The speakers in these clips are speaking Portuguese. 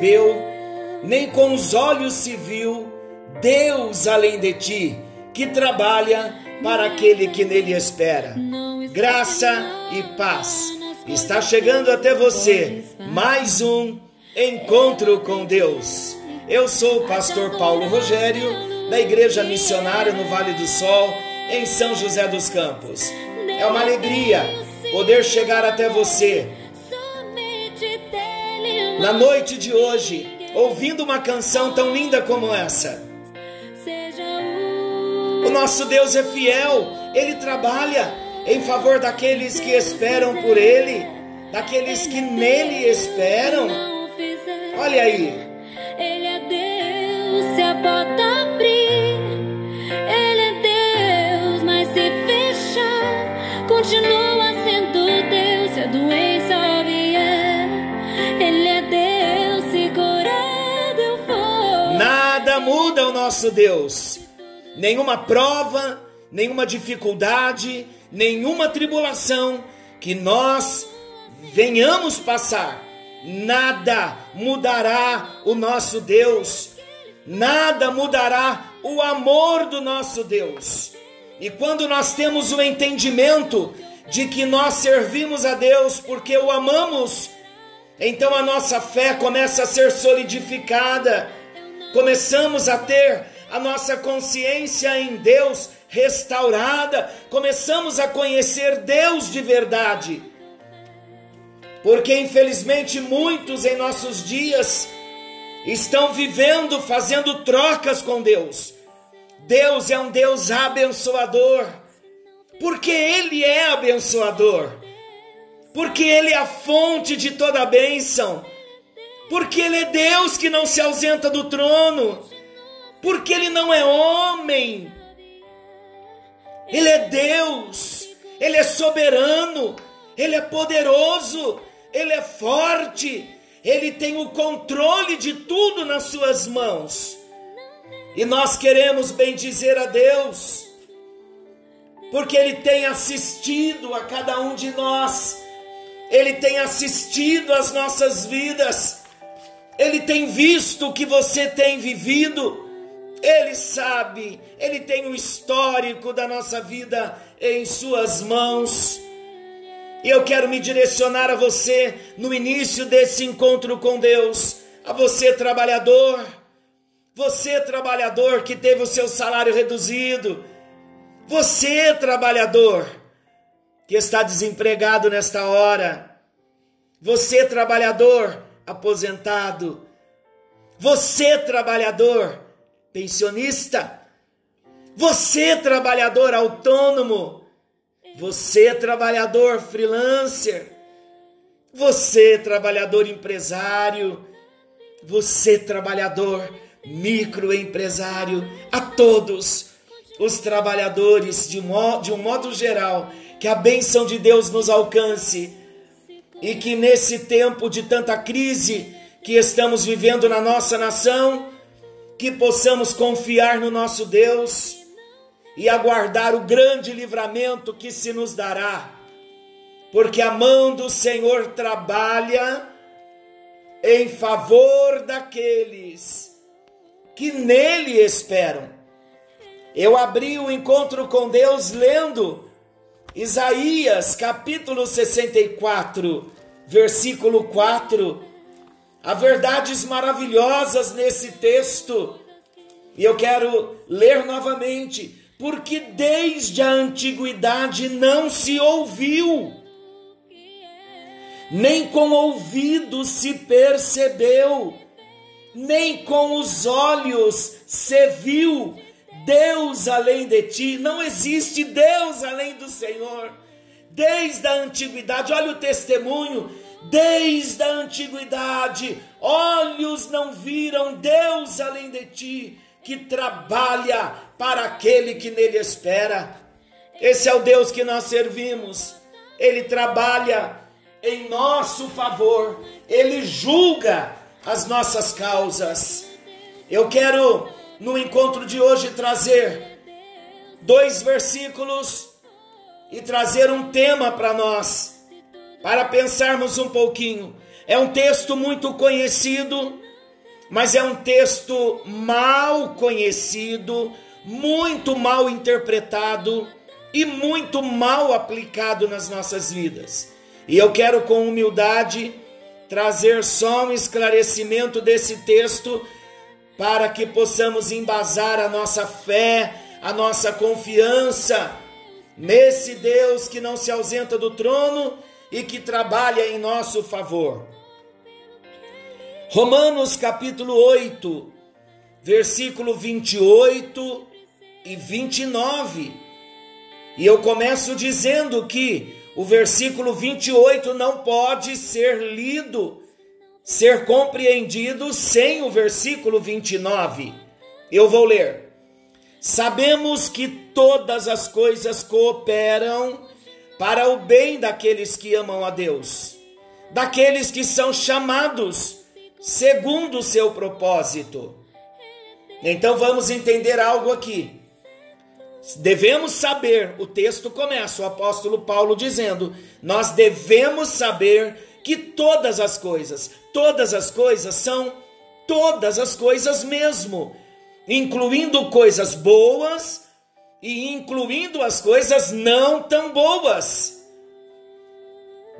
percebeu, nem com os olhos se viu, Deus além de ti, que trabalha para aquele que nele espera. Graça e paz. Está chegando até você mais um encontro com Deus. Eu sou o pastor Paulo Rogério, da Igreja Missionária no Vale do Sol, em São José dos Campos. É uma alegria poder chegar até você na noite de hoje, ouvindo uma canção tão linda como essa. O nosso Deus é fiel, ele trabalha em favor daqueles que esperam por ele, daqueles que nele esperam. Olha aí. Ele é Deus, se a porta abrir. Ele é Deus, mas se fechar, continua nosso Deus. Nenhuma prova, nenhuma dificuldade, nenhuma tribulação que nós venhamos passar, nada mudará o nosso Deus, nada mudará o amor do nosso Deus. E quando nós temos o entendimento de que nós servimos a Deus porque o amamos, então a nossa fé começa a ser solidificada, começamos a ter a nossa consciência em Deus restaurada, começamos a conhecer Deus de verdade. Porque infelizmente muitos em nossos dias estão vivendo fazendo trocas com Deus. Deus é um Deus abençoador, porque Ele é abençoador, porque Ele é a fonte de toda a bênção, porque Ele é Deus que não se ausenta do trono, porque Ele não é homem, Ele é Deus, Ele é soberano, Ele é poderoso, Ele é forte, Ele tem o controle de tudo nas Suas mãos. E nós queremos bendizer a Deus, porque Ele tem assistido a cada um de nós, Ele tem assistido às nossas vidas, Ele tem visto o que você tem vivido, Ele sabe, Ele tem o histórico da nossa vida em Suas mãos. E eu quero me direcionar a você no início desse encontro com Deus, a você trabalhador você, trabalhador que teve o seu salário reduzido. Você, trabalhador que está desempregado nesta hora. Você, trabalhador aposentado. Você, trabalhador pensionista. Você, trabalhador autônomo. Você, trabalhador freelancer. Você, trabalhador empresário. Você, trabalhador microempresário, a todos os trabalhadores, de, um modo geral, que a bênção de Deus nos alcance e que nesse tempo de tanta crise que estamos vivendo na nossa nação, que possamos confiar no nosso Deus e aguardar o grande livramento que se nos dará, porque a mão do Senhor trabalha em favor daqueles que nele esperam. Eu abri o encontro com Deus lendo Isaías capítulo 64, versículo 4. Há verdades maravilhosas nesse texto. E eu quero ler novamente, porque desde a antiguidade não se ouviu, nem com ouvido se percebeu nem com os olhos se viu Deus além de ti, não existe Deus além do Senhor. Desde a antiguidade, olha o testemunho, desde a antiguidade, olhos não viram Deus além de ti, que trabalha para aquele que nele espera. Esse é o Deus que nós servimos. Ele trabalha em nosso favor, ele julga as nossas causas. Eu quero, no encontro de hoje, trazer dois versículos e trazer um tema para nós, para pensarmos um pouquinho. É um texto muito conhecido, mas é um texto mal conhecido, muito mal interpretado e muito mal aplicado nas nossas vidas. E eu quero com humildade trazer só um esclarecimento desse texto para que possamos embasar a nossa fé, a nossa confiança nesse Deus que não se ausenta do trono e que trabalha em nosso favor. Romanos capítulo 8, versículo 28 e 29. E eu começo dizendo que o versículo 28 não pode ser lido, ser compreendido sem o versículo 29. Eu vou ler. Sabemos que todas as coisas cooperam para o bem daqueles que amam a Deus, daqueles que são chamados segundo o seu propósito. Então vamos entender algo aqui. Devemos saber, o texto começa, o apóstolo Paulo dizendo: nós devemos saber que todas as coisas, todas as coisas são todas as coisas mesmo, incluindo coisas boas e incluindo as coisas não tão boas.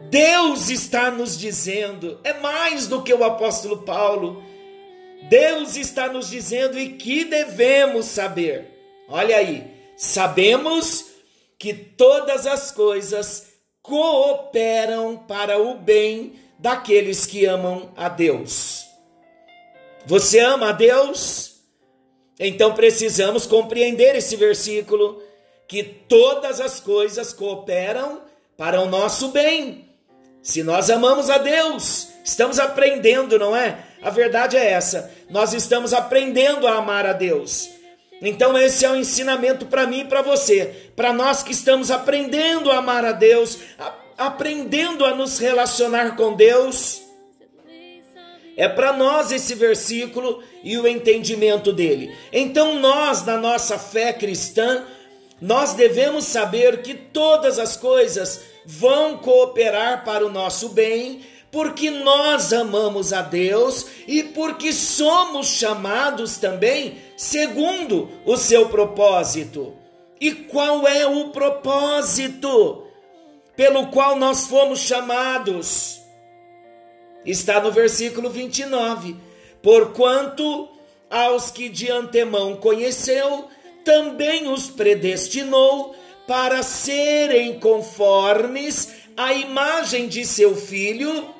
Deus está nos dizendo, é mais do que o apóstolo Paulo. Deus está nos dizendo e que devemos saber. Olha aí, Sabemos que todas as coisas cooperam para o bem daqueles que amam a Deus. Você ama a Deus? Então precisamos compreender esse versículo que todas as coisas cooperam para o nosso bem. Se nós amamos a Deus, estamos aprendendo, não é? A verdade é essa. Nós estamos aprendendo a amar a Deus. Então, esse é um ensinamento para mim e para você, para nós que estamos aprendendo a amar a Deus, a, aprendendo a nos relacionar com Deus. É para nós esse versículo e o entendimento dele. Então, nós, na nossa fé cristã, nós devemos saber que todas as coisas vão cooperar para o nosso bem porque nós amamos a Deus e porque somos chamados também segundo o seu propósito. E qual é o propósito pelo qual nós fomos chamados? Está no versículo 29. Porquanto aos que de antemão conheceu, também os predestinou para serem conformes à imagem de seu filho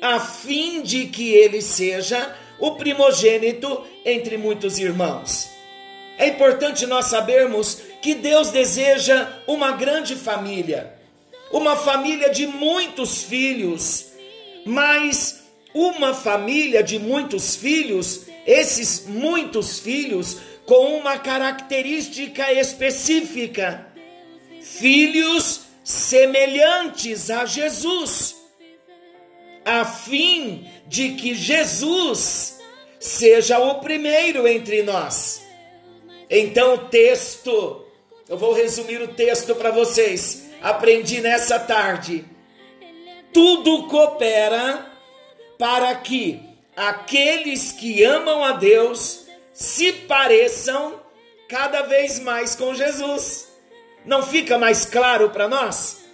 a fim de que ele seja o primogênito entre muitos irmãos. É importante nós sabermos que Deus deseja uma grande família, uma família de muitos filhos, mas uma família de muitos filhos, esses muitos filhos com uma característica específica: filhos semelhantes a Jesus a fim de que Jesus seja o primeiro entre nós. Então, o texto, eu vou resumir o texto para vocês. Aprendi nessa tarde. Tudo coopera para que aqueles que amam a Deus se pareçam cada vez mais com Jesus. Não fica mais claro para nós?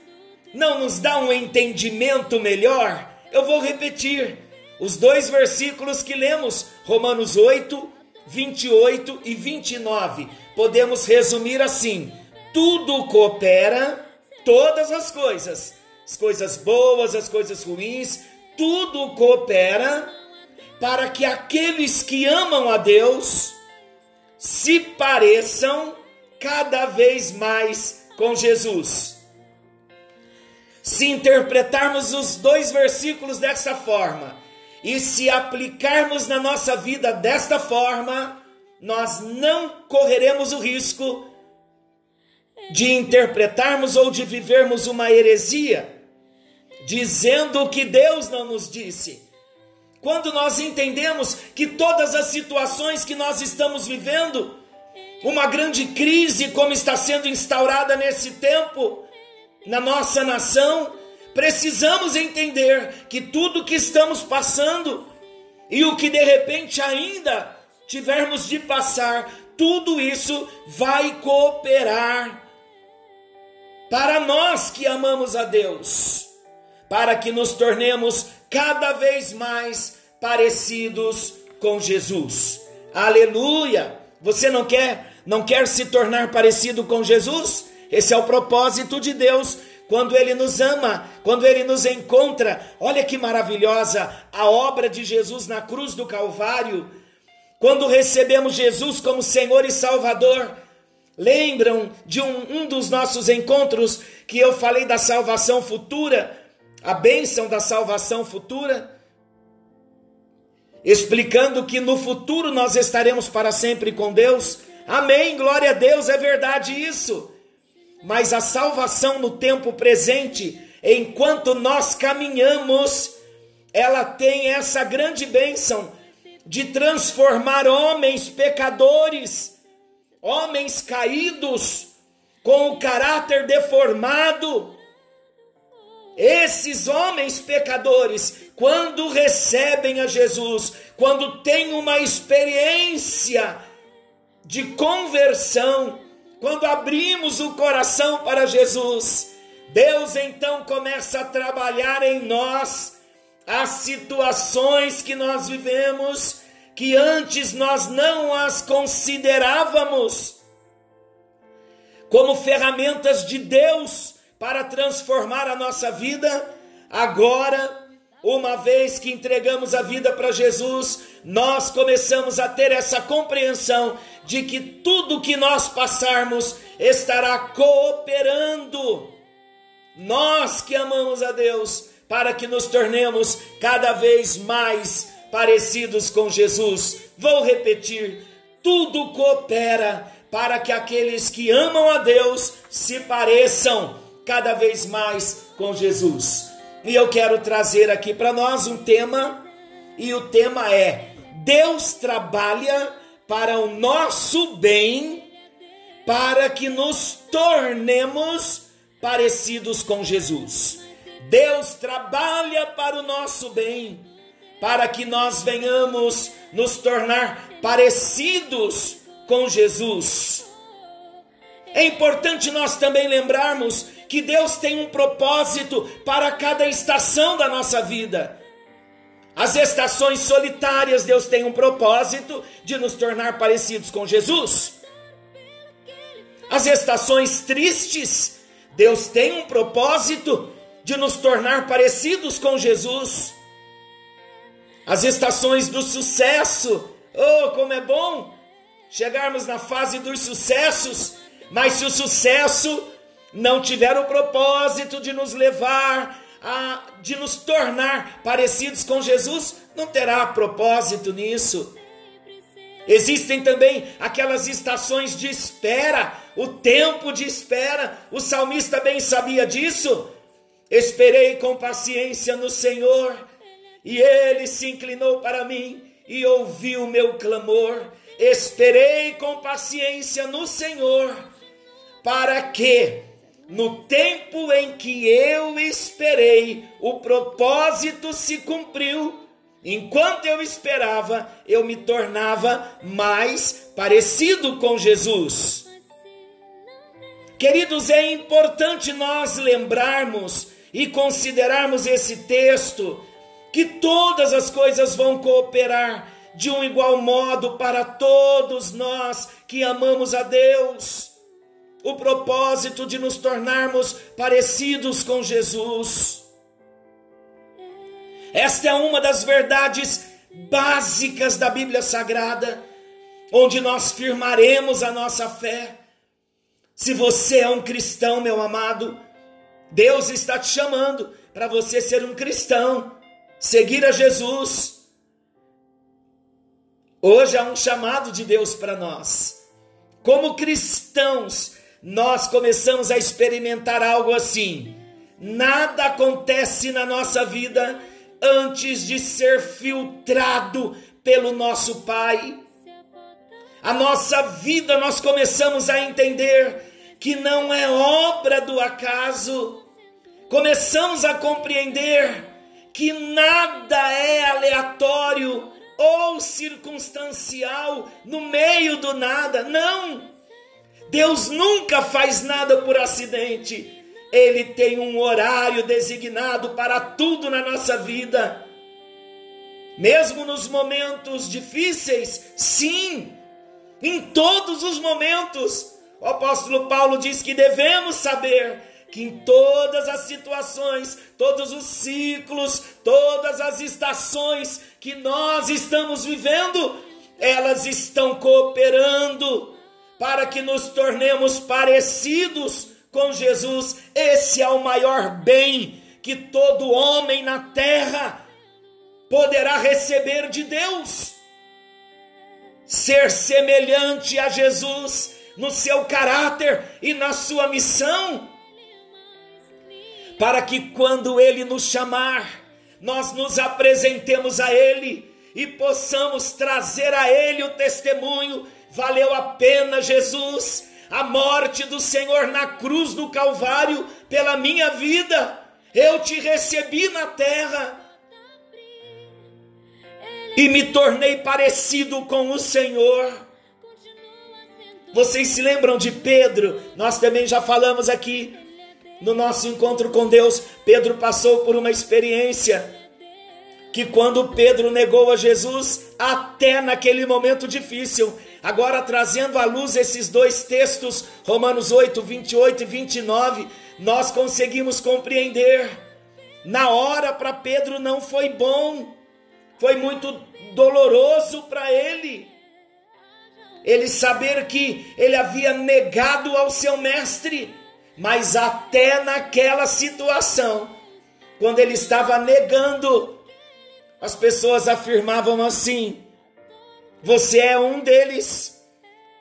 Não nos dá um entendimento melhor? Eu vou repetir os dois versículos que lemos, Romanos 8, 28 e 29. Podemos resumir assim: tudo coopera, todas as coisas, as coisas boas, as coisas ruins, tudo coopera para que aqueles que amam a Deus se pareçam cada vez mais com Jesus. Se interpretarmos os dois versículos dessa forma e se aplicarmos na nossa vida desta forma, nós não correremos o risco de interpretarmos ou de vivermos uma heresia, dizendo o que Deus não nos disse. Quando nós entendemos que todas as situações que nós estamos vivendo, uma grande crise como está sendo instaurada nesse tempo na nossa nação, precisamos entender que tudo que estamos passando e o que de repente ainda tivermos de passar, tudo isso vai cooperar para nós que amamos a Deus, para que nos tornemos cada vez mais parecidos com Jesus. Aleluia! Você não quer, não quer se tornar parecido com Jesus? Esse é o propósito de Deus quando ele nos ama, quando ele nos encontra. Olha que maravilhosa a obra de Jesus na cruz do Calvário. Quando recebemos Jesus como Senhor e Salvador, lembram de um, um dos nossos encontros que eu falei da salvação futura, a bênção da salvação futura? Explicando que no futuro nós estaremos para sempre com Deus. Amém, glória a Deus, é verdade isso. Mas a salvação no tempo presente, enquanto nós caminhamos, ela tem essa grande bênção de transformar homens pecadores, homens caídos, com o caráter deformado. Esses homens pecadores, quando recebem a Jesus, quando têm uma experiência de conversão, quando abrimos o coração para Jesus, Deus então começa a trabalhar em nós as situações que nós vivemos que antes nós não as considerávamos como ferramentas de Deus para transformar a nossa vida, agora uma vez que entregamos a vida para Jesus, nós começamos a ter essa compreensão de que tudo que nós passarmos estará cooperando. Nós que amamos a Deus, para que nos tornemos cada vez mais parecidos com Jesus. Vou repetir: tudo coopera para que aqueles que amam a Deus se pareçam cada vez mais com Jesus. E eu quero trazer aqui para nós um tema, e o tema é: Deus trabalha para o nosso bem, para que nos tornemos parecidos com Jesus. Deus trabalha para o nosso bem, para que nós venhamos nos tornar parecidos com Jesus. É importante nós também lembrarmos que Deus tem um propósito para cada estação da nossa vida. As estações solitárias, Deus tem um propósito de nos tornar parecidos com Jesus. As estações tristes, Deus tem um propósito de nos tornar parecidos com Jesus. As estações do sucesso, oh, como é bom chegarmos na fase dos sucessos, mas se o sucesso não tiver o propósito de nos levar a de nos tornar parecidos com Jesus, não terá propósito nisso. Existem também aquelas estações de espera, o tempo de espera. O salmista bem sabia disso. Esperei com paciência no Senhor, e ele se inclinou para mim e ouviu o meu clamor. Esperei com paciência no Senhor, para que no tempo em que eu esperei, o propósito se cumpriu. Enquanto eu esperava, eu me tornava mais parecido com Jesus. Queridos, é importante nós lembrarmos e considerarmos esse texto que todas as coisas vão cooperar de um igual modo para todos nós que amamos a Deus o propósito de nos tornarmos parecidos com Jesus. Esta é uma das verdades básicas da Bíblia Sagrada, onde nós firmaremos a nossa fé. Se você é um cristão, meu amado, Deus está te chamando para você ser um cristão, seguir a Jesus. Hoje há um chamado de Deus para nós. Como cristãos, nós começamos a experimentar algo assim. Nada acontece na nossa vida antes de ser filtrado pelo nosso Pai. A nossa vida nós começamos a entender que não é obra do acaso. Começamos a compreender que nada é aleatório ou circunstancial no meio do nada. Não! Deus nunca faz nada por acidente. Ele tem um horário designado para tudo na nossa vida. Mesmo nos momentos difíceis, sim, em todos os momentos. O apóstolo Paulo diz que devemos saber que em todas as situações, todos os ciclos, todas as estações que nós estamos vivendo, elas estão cooperando para que nos tornemos parecidos com Jesus. Esse é o maior bem que todo homem na terra poderá receber de Deus. Ser semelhante a Jesus no seu caráter e na sua missão, para que quando Ele nos chamar, nós nos apresentemos a Ele e possamos trazer a Ele o testemunho. Valeu a pena, Jesus, a morte do Senhor na cruz do Calvário pela minha vida. Eu te recebi na terra e me tornei parecido com o Senhor. Vocês se lembram de Pedro? Nós também já falamos aqui no nosso encontro com Deus. Pedro passou por uma experiência que quando Pedro negou a Jesus, até naquele momento difícil, Agora, trazendo à luz esses dois textos, Romanos 8, 28 e 29, nós conseguimos compreender. Na hora, para Pedro não foi bom, foi muito doloroso para ele. Ele saber que ele havia negado ao seu mestre, mas até naquela situação, quando ele estava negando, as pessoas afirmavam assim: você é um deles.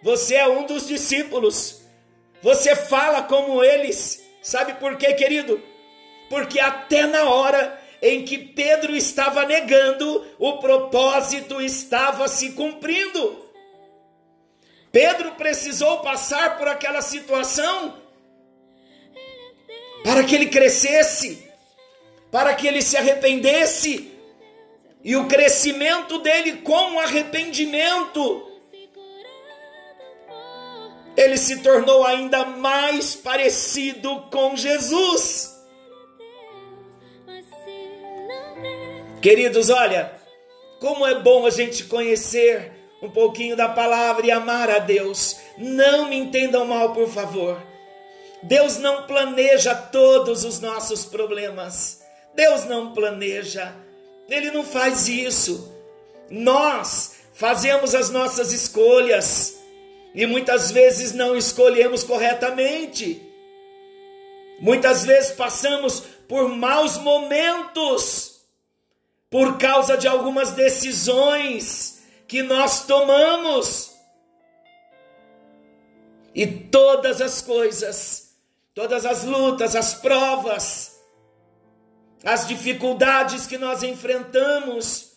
Você é um dos discípulos. Você fala como eles. Sabe por quê, querido? Porque até na hora em que Pedro estava negando, o propósito estava se cumprindo. Pedro precisou passar por aquela situação para que ele crescesse, para que ele se arrependesse e o crescimento dele com arrependimento, ele se tornou ainda mais parecido com Jesus. Queridos, olha, como é bom a gente conhecer um pouquinho da palavra e amar a Deus. Não me entendam mal, por favor. Deus não planeja todos os nossos problemas. Deus não planeja. Ele não faz isso. Nós fazemos as nossas escolhas e muitas vezes não escolhemos corretamente. Muitas vezes passamos por maus momentos por causa de algumas decisões que nós tomamos. E todas as coisas, todas as lutas, as provas, as dificuldades que nós enfrentamos,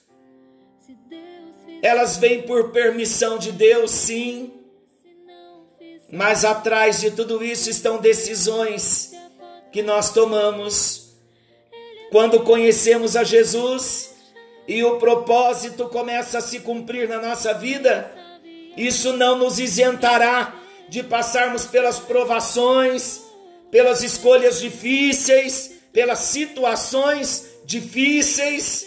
elas vêm por permissão de Deus, sim. Mas atrás de tudo isso estão decisões que nós tomamos. Quando conhecemos a Jesus e o propósito começa a se cumprir na nossa vida, isso não nos isentará de passarmos pelas provações, pelas escolhas difíceis, pelas situações difíceis,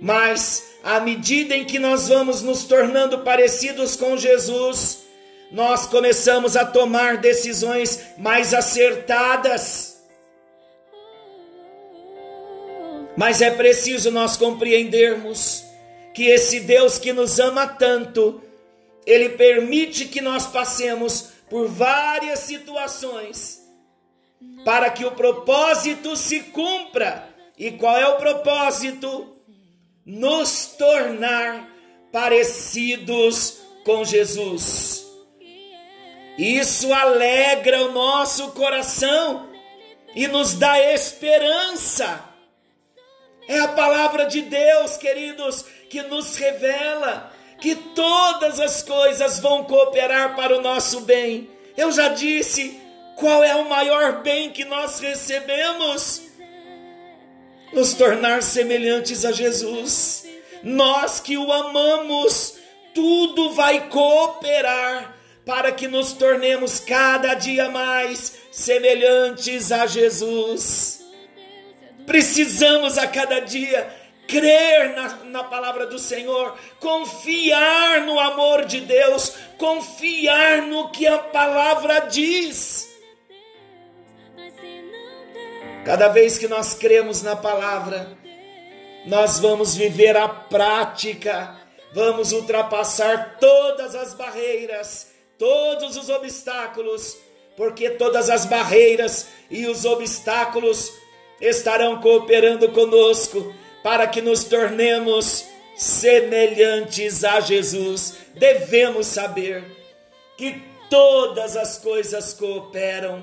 mas à medida em que nós vamos nos tornando parecidos com Jesus, nós começamos a tomar decisões mais acertadas. Mas é preciso nós compreendermos que esse Deus que nos ama tanto, ele permite que nós passemos por várias situações para que o propósito se cumpra. E qual é o propósito? Nos tornar parecidos com Jesus. Isso alegra o nosso coração e nos dá esperança. É a palavra de Deus, queridos, que nos revela que todas as coisas vão cooperar para o nosso bem. Eu já disse qual é o maior bem que nós recebemos? Nos tornar semelhantes a Jesus. Nós que o amamos, tudo vai cooperar para que nos tornemos cada dia mais semelhantes a Jesus. Precisamos a cada dia crer na, na palavra do Senhor, confiar no amor de Deus, confiar no que a palavra diz. Cada vez que nós cremos na palavra, nós vamos viver a prática, vamos ultrapassar todas as barreiras, todos os obstáculos, porque todas as barreiras e os obstáculos estarão cooperando conosco para que nos tornemos semelhantes a Jesus. Devemos saber que todas as coisas cooperam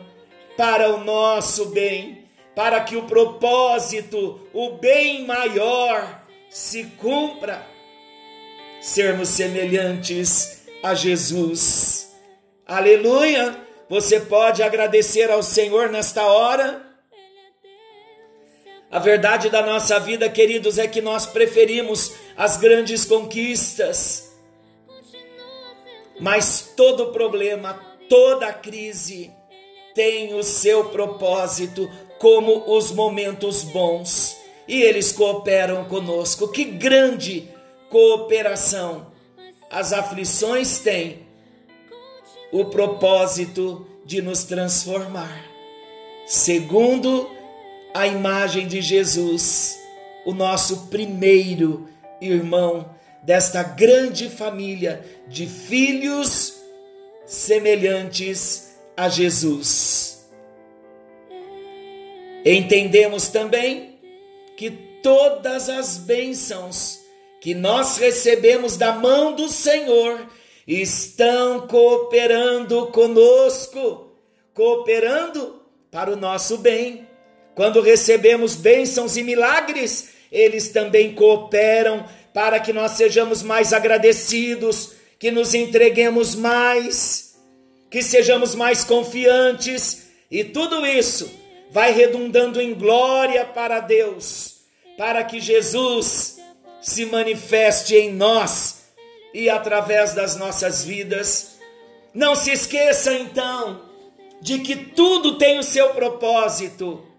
para o nosso bem, para que o propósito, o bem maior, se cumpra. Sermos semelhantes a Jesus. Aleluia! Você pode agradecer ao Senhor nesta hora a verdade da nossa vida, queridos, é que nós preferimos as grandes conquistas. Mas todo problema, toda crise tem o seu propósito, como os momentos bons, e eles cooperam conosco. Que grande cooperação! As aflições têm o propósito de nos transformar. Segundo a imagem de Jesus, o nosso primeiro irmão desta grande família de filhos semelhantes a Jesus. Entendemos também que todas as bênçãos que nós recebemos da mão do Senhor estão cooperando conosco, cooperando para o nosso bem. Quando recebemos bênçãos e milagres, eles também cooperam para que nós sejamos mais agradecidos, que nos entreguemos mais, que sejamos mais confiantes, e tudo isso vai redundando em glória para Deus, para que Jesus se manifeste em nós e através das nossas vidas. Não se esqueça então de que tudo tem o seu propósito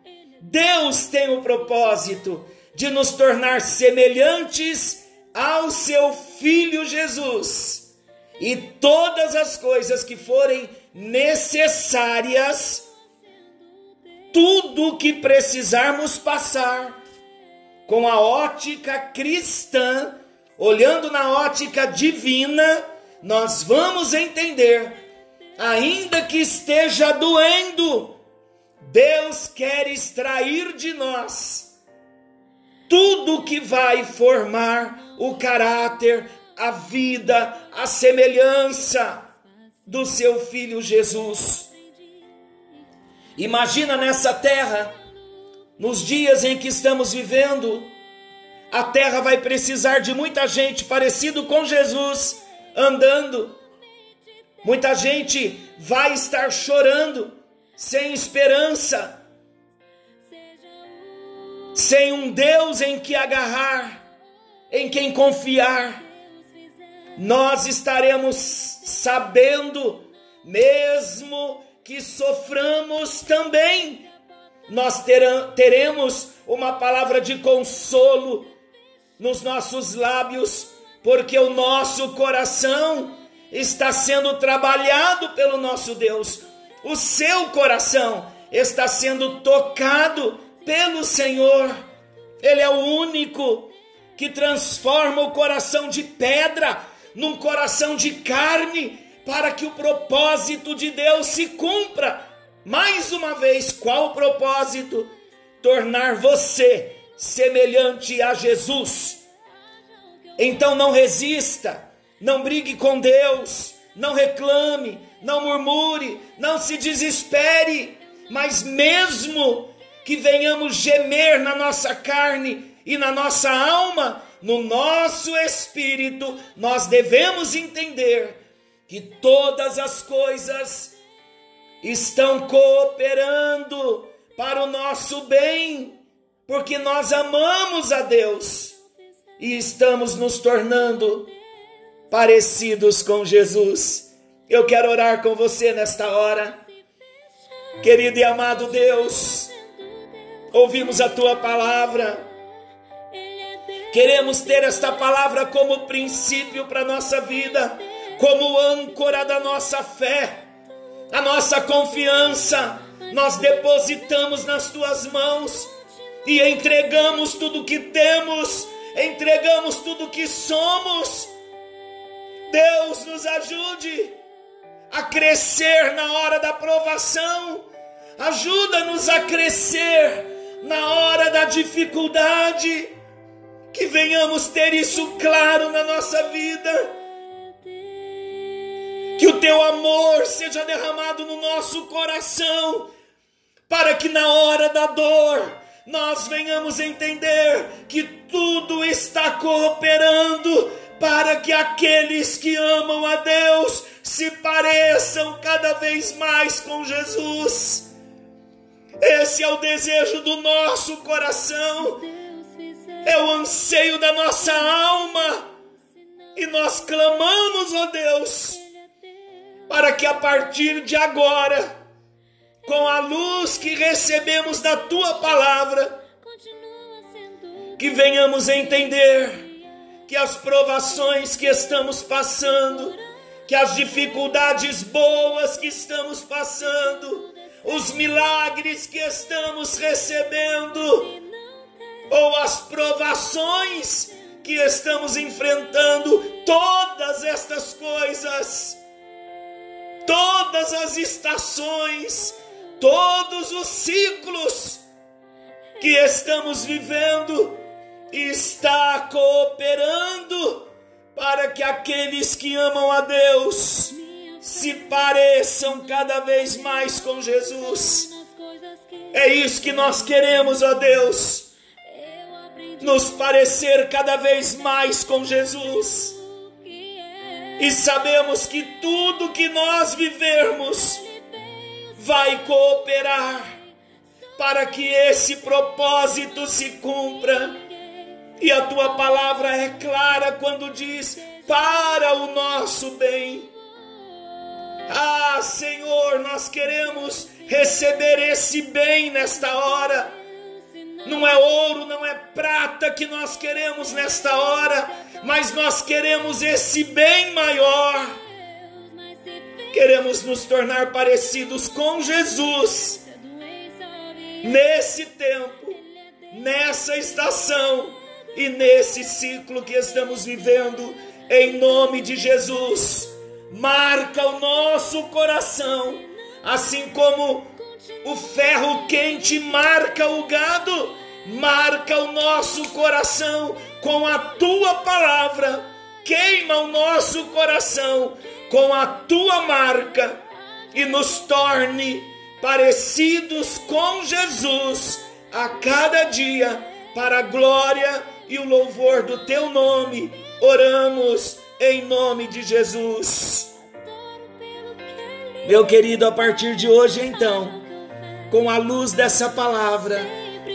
Deus tem o propósito de nos tornar semelhantes ao seu Filho Jesus. E todas as coisas que forem necessárias, tudo o que precisarmos passar, com a ótica cristã, olhando na ótica divina, nós vamos entender, ainda que esteja doendo, Deus quer extrair de nós tudo que vai formar o caráter, a vida, a semelhança do seu filho Jesus. Imagina nessa terra, nos dias em que estamos vivendo, a terra vai precisar de muita gente parecido com Jesus andando. Muita gente vai estar chorando sem esperança, sem um Deus em que agarrar, em quem confiar, nós estaremos sabendo, mesmo que soframos também, nós teremos uma palavra de consolo nos nossos lábios, porque o nosso coração está sendo trabalhado pelo nosso Deus o seu coração está sendo tocado pelo Senhor. Ele é o único que transforma o coração de pedra num coração de carne, para que o propósito de Deus se cumpra. Mais uma vez, qual o propósito? Tornar você semelhante a Jesus. Então não resista, não brigue com Deus, não reclame, não murmure, não se desespere, mas mesmo que venhamos gemer na nossa carne e na nossa alma, no nosso espírito, nós devemos entender que todas as coisas estão cooperando para o nosso bem, porque nós amamos a Deus e estamos nos tornando parecidos com Jesus. Eu quero orar com você nesta hora. Querido e amado Deus, ouvimos a tua palavra Queremos ter esta palavra como princípio para nossa vida, como âncora da nossa fé, a nossa confiança. Nós depositamos nas tuas mãos e entregamos tudo que temos, entregamos tudo que somos. Deus nos ajude a crescer na hora da provação, ajuda-nos a crescer na hora da dificuldade que venhamos ter isso claro na nossa vida. Que o teu amor seja derramado no nosso coração, para que na hora da dor nós venhamos entender que tudo está cooperando para que aqueles que amam a Deus se pareçam cada vez mais com Jesus. Esse é o desejo do nosso coração é o anseio da nossa alma. E nós clamamos, ó Deus, para que a partir de agora, com a luz que recebemos da tua palavra, que venhamos entender que as provações que estamos passando, que as dificuldades boas que estamos passando, os milagres que estamos recebendo, ou as provações que estamos enfrentando, todas estas coisas, todas as estações, todos os ciclos que estamos vivendo, está cooperando para que aqueles que amam a Deus se pareçam cada vez mais com Jesus. É isso que nós queremos, ó Deus nos parecer cada vez mais com Jesus. E sabemos que tudo que nós vivermos vai cooperar para que esse propósito se cumpra. E a tua palavra é clara quando diz: para o nosso bem. Ah, Senhor, nós queremos receber esse bem nesta hora não é ouro, não é prata que nós queremos nesta hora, mas nós queremos esse bem maior. Queremos nos tornar parecidos com Jesus nesse tempo, nessa estação e nesse ciclo que estamos vivendo, em nome de Jesus. Marca o nosso coração, assim como o ferro quente marca o gado, marca o nosso coração com a tua palavra, queima o nosso coração com a tua marca e nos torne parecidos com Jesus a cada dia, para a glória e o louvor do teu nome. Oramos em nome de Jesus. Meu querido, a partir de hoje então com a luz dessa palavra,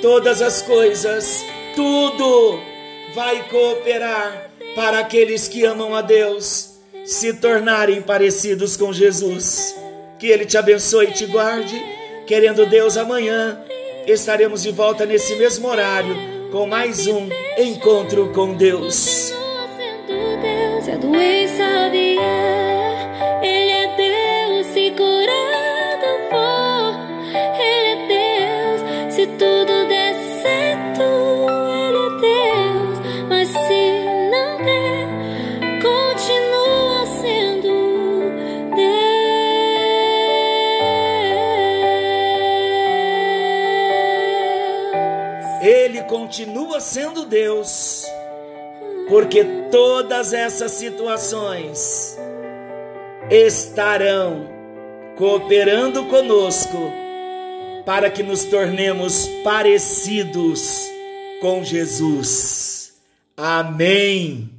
todas as coisas, tudo vai cooperar para aqueles que amam a Deus se tornarem parecidos com Jesus. Que Ele te abençoe e te guarde. Querendo Deus, amanhã estaremos de volta nesse mesmo horário com mais um encontro com Deus. Sendo Deus, porque todas essas situações estarão cooperando conosco para que nos tornemos parecidos com Jesus. Amém.